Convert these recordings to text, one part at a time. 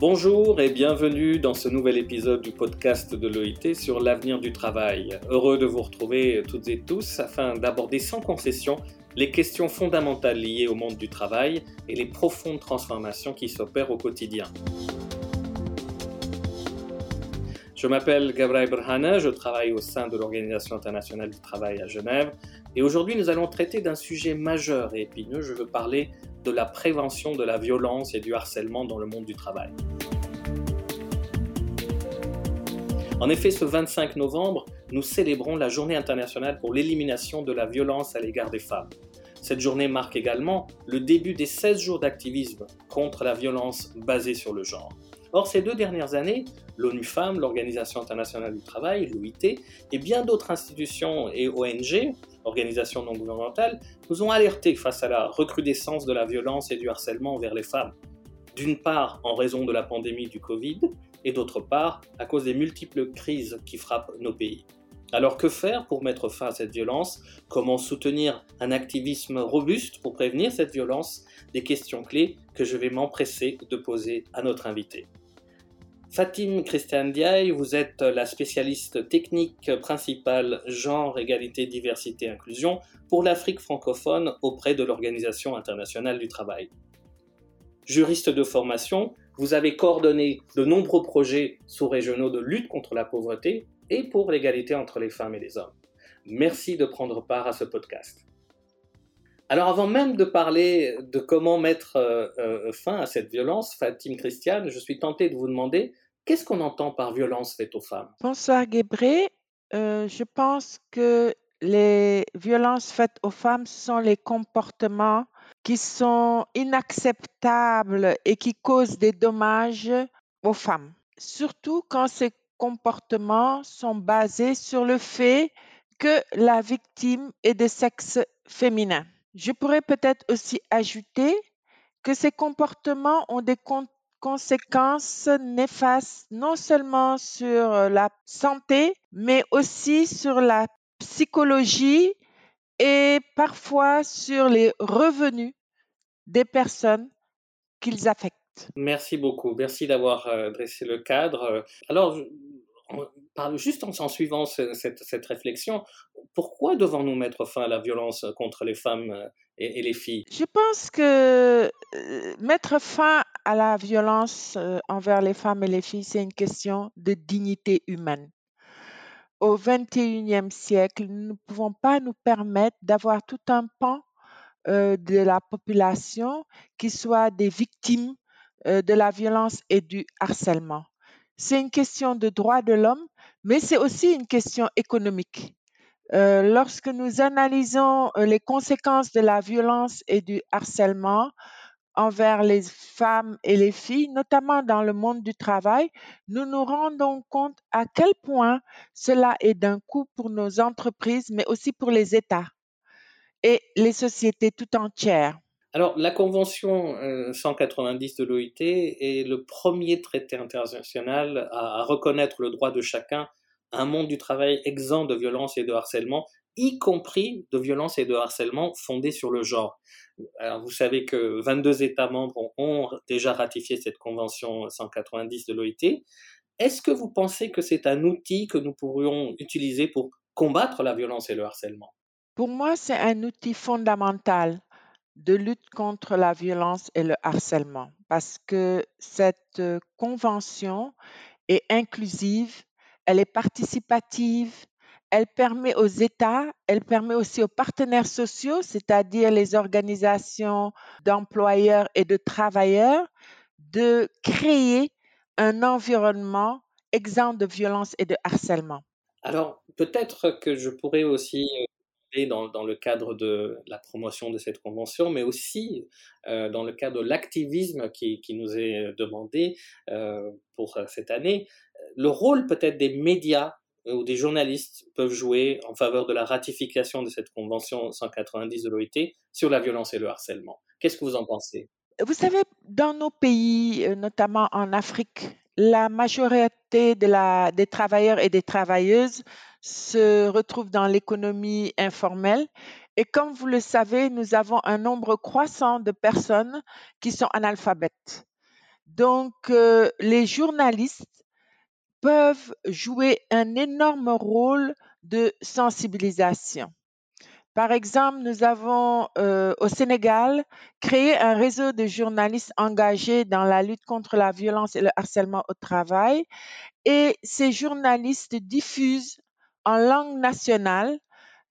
Bonjour et bienvenue dans ce nouvel épisode du podcast de l'OIT sur l'avenir du travail. Heureux de vous retrouver toutes et tous afin d'aborder sans concession les questions fondamentales liées au monde du travail et les profondes transformations qui s'opèrent au quotidien. Je m'appelle Gabriel Brhana, je travaille au sein de l'Organisation internationale du travail à Genève et aujourd'hui nous allons traiter d'un sujet majeur et épineux, je veux parler de la prévention de la violence et du harcèlement dans le monde du travail. En effet, ce 25 novembre, nous célébrons la Journée internationale pour l'élimination de la violence à l'égard des femmes. Cette journée marque également le début des 16 jours d'activisme contre la violence basée sur le genre. Or, ces deux dernières années, l'ONU Femmes, l'Organisation internationale du travail, l'OIT, et bien d'autres institutions et ONG, organisations non gouvernementales, nous ont alertés face à la recrudescence de la violence et du harcèlement envers les femmes. D'une part, en raison de la pandémie du Covid, et d'autre part, à cause des multiples crises qui frappent nos pays. Alors que faire pour mettre fin à cette violence? Comment soutenir un activisme robuste pour prévenir cette violence? Des questions clés que je vais m'empresser de poser à notre invité. Fatim Christian Diaye, vous êtes la spécialiste technique principale genre, égalité, diversité, inclusion pour l'Afrique francophone auprès de l'Organisation internationale du travail. Juriste de formation, vous avez coordonné de nombreux projets sous-régionaux de lutte contre la pauvreté et pour l'égalité entre les femmes et les hommes. Merci de prendre part à ce podcast. Alors avant même de parler de comment mettre euh, euh, fin à cette violence, Fatim Christiane, je suis tenté de vous demander qu'est-ce qu'on entend par violence faite aux femmes? Bonsoir Guébré. Euh, je pense que les violences faites aux femmes sont les comportements qui sont inacceptables et qui causent des dommages aux femmes. Surtout quand ces comportements sont basés sur le fait que la victime est de sexe féminin. Je pourrais peut-être aussi ajouter que ces comportements ont des conséquences néfastes non seulement sur la santé, mais aussi sur la psychologie et parfois sur les revenus des personnes qu'ils affectent. Merci beaucoup. Merci d'avoir euh, dressé le cadre. Alors, juste en, suivant cette, réflexion, pourquoi devons-nous mettre fin à la violence contre les femmes euh, et, les filles? Je pense que euh, mettre fin à la violence euh, envers les femmes et les filles, c'est une question de dignité humaine. Au XXIe siècle, nous ne pouvons pas nous permettre d'avoir tout un pan de la population qui soit des victimes de la violence et du harcèlement. C'est une question de droit de l'homme, mais c'est aussi une question économique. Euh, lorsque nous analysons euh, les conséquences de la violence et du harcèlement envers les femmes et les filles, notamment dans le monde du travail, nous nous rendons compte à quel point cela est d'un coût pour nos entreprises, mais aussi pour les États et les sociétés tout entières. Alors, la Convention 190 euh, de l'OIT est le premier traité international à, reconnaître le droit de chacun à un monde du travail exempt de violence et de harcèlement, y compris de violence et de harcèlement fondés sur le genre. Alors, vous savez que 22 États membres ont déjà ratifié cette Convention 190 de l'OIT. Est-ce que vous pensez que c'est un outil que nous pourrions utiliser pour combattre la violence et le harcèlement? Pour moi, c'est un outil fondamental de lutte contre la violence et le harcèlement parce que cette convention est inclusive, elle est participative, elle permet aux États, elle permet aussi aux partenaires sociaux, c'est-à-dire les organisations d'employeurs et de travailleurs, de créer un environnement exempt de violence et de harcèlement. Alors, peut-être que je pourrais aussi euh, dans, le cadre de la promotion de cette convention, mais aussi euh, dans le cadre de l'activisme qui, nous est demandé euh, pour cette année, le rôle peut-être des médias ou des journalistes peuvent jouer en faveur de la ratification de cette convention 190 de l'OIT sur la violence et le harcèlement. Qu'est-ce que vous en pensez? Vous savez, dans nos pays, euh, notamment en Afrique, la majorité des travailleurs et des travailleuses se retrouvent dans l'économie informelle. Et comme vous le savez, nous avons un nombre croissant de personnes qui sont analphabètes. Donc, euh, les journalistes peuvent jouer un énorme rôle de sensibilisation. Par exemple, nous avons euh, au Sénégal créé un réseau de journalistes engagés dans la lutte contre la violence et le harcèlement au travail. Et ces journalistes diffusent en langue nationale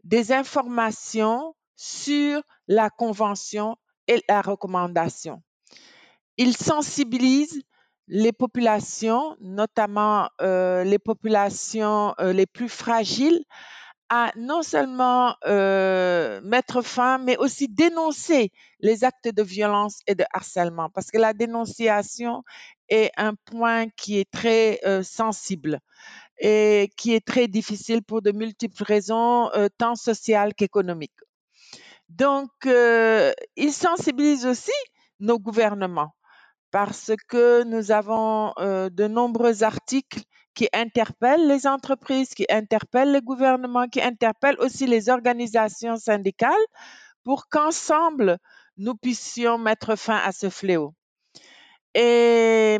des informations sur la convention et la recommandation. Ils sensibilisent les populations, notamment euh, les populations euh, les plus fragiles, à non seulement euh, mettre fin, mais aussi dénoncer les actes de violence et de harcèlement, parce que la dénonciation est un point qui est très sensible et qui est très difficile pour de multiples raisons, tant sociales qu'économiques. Donc, ils sensibilisent aussi nos gouvernements parce que nous avons de nombreux articles qui interpellent les entreprises, qui interpellent les gouvernements, qui interpellent aussi les organisations syndicales pour qu'ensemble, nous puissions mettre fin à ce fléau. Et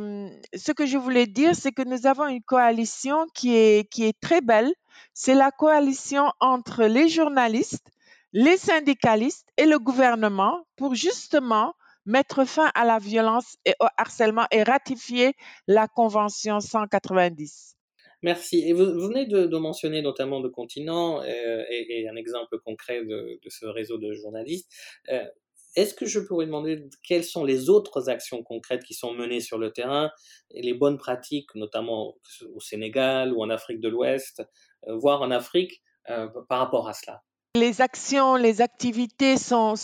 ce que je voulais dire, c'est que nous avons une coalition qui est, qui est très belle. C'est la coalition entre les journalistes, les syndicalistes et le gouvernement pour justement mettre fin à la violence et au harcèlement et ratifier la Convention 190. Merci. Et vous, venez de, mentionner notamment de continent euh, et, un exemple concret de, ce réseau de journalistes. Euh, est-ce que je pourrais demander quelles sont les autres actions concrètes qui sont menées sur le terrain et les bonnes pratiques, notamment au Sénégal ou en Afrique de l'Ouest, euh, voire en Afrique, par rapport à cela? Les actions, les activités sont,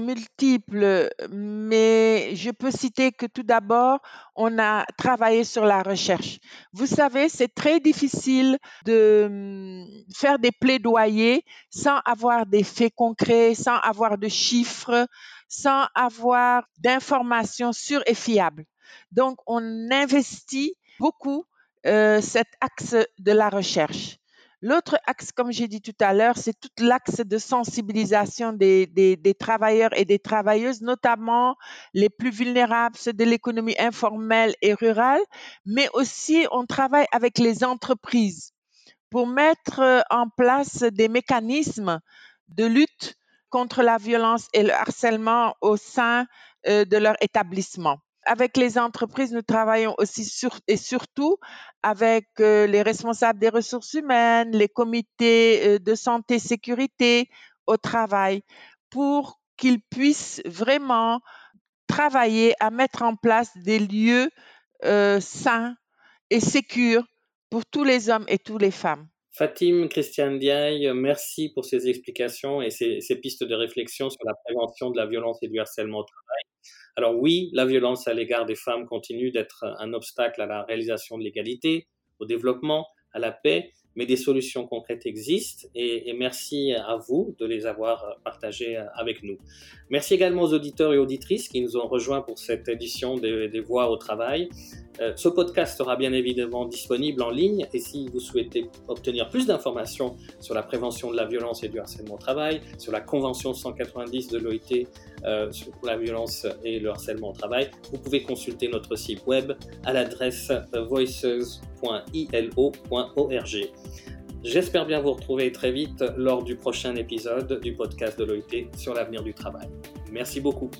multiples, mais je peux citer que tout d'abord, on a travaillé sur la recherche. Vous savez, c'est très difficile de hum, faire des plaidoyers sans avoir des faits concrets, sans avoir de chiffres, sans avoir d'informations sûres et fiables. Donc, on investit beaucoup euh, cet axe de la recherche. L'autre axe, comme j'ai dit tout à l'heure, c'est tout l'axe de sensibilisation des, travailleurs et des travailleuses, notamment les plus vulnérables, ceux de l'économie informelle et rurale, mais aussi on travaille avec les entreprises pour mettre euh, en place des mécanismes de lutte contre la violence et le harcèlement au sein euh, de leur établissement. Avec les entreprises, nous travaillons aussi et surtout avec euh, les responsables des ressources humaines, les comités euh, de santé sécurité au travail pour qu'ils puissent vraiment travailler à mettre en place des lieux euh, sains et sécurs pour tous les hommes et toutes les femmes. Fatim Christiane Diaye, merci pour ces explications et ces, pistes de réflexion sur la prévention de la violence et du harcèlement au travail. Alors oui, la violence à l'égard des femmes continue d'être un obstacle à la réalisation de l'égalité, au développement, à la paix, mais des solutions concrètes existent et, merci à vous de les avoir partagées avec nous. Merci également aux auditeurs et auditrices qui nous ont rejoints pour cette édition des, des Voix au travail. Euh, ce podcast sera bien évidemment disponible en ligne et si vous souhaitez obtenir plus d'informations sur la prévention de la violence et du harcèlement au travail, sur la Convention 190 de l'OIT euh, sur la violence et le harcèlement au travail, vous pouvez consulter notre site web à l'adresse J'espère bien vous retrouver très vite lors du prochain épisode du podcast de l'OIT sur l'avenir du travail. Merci beaucoup.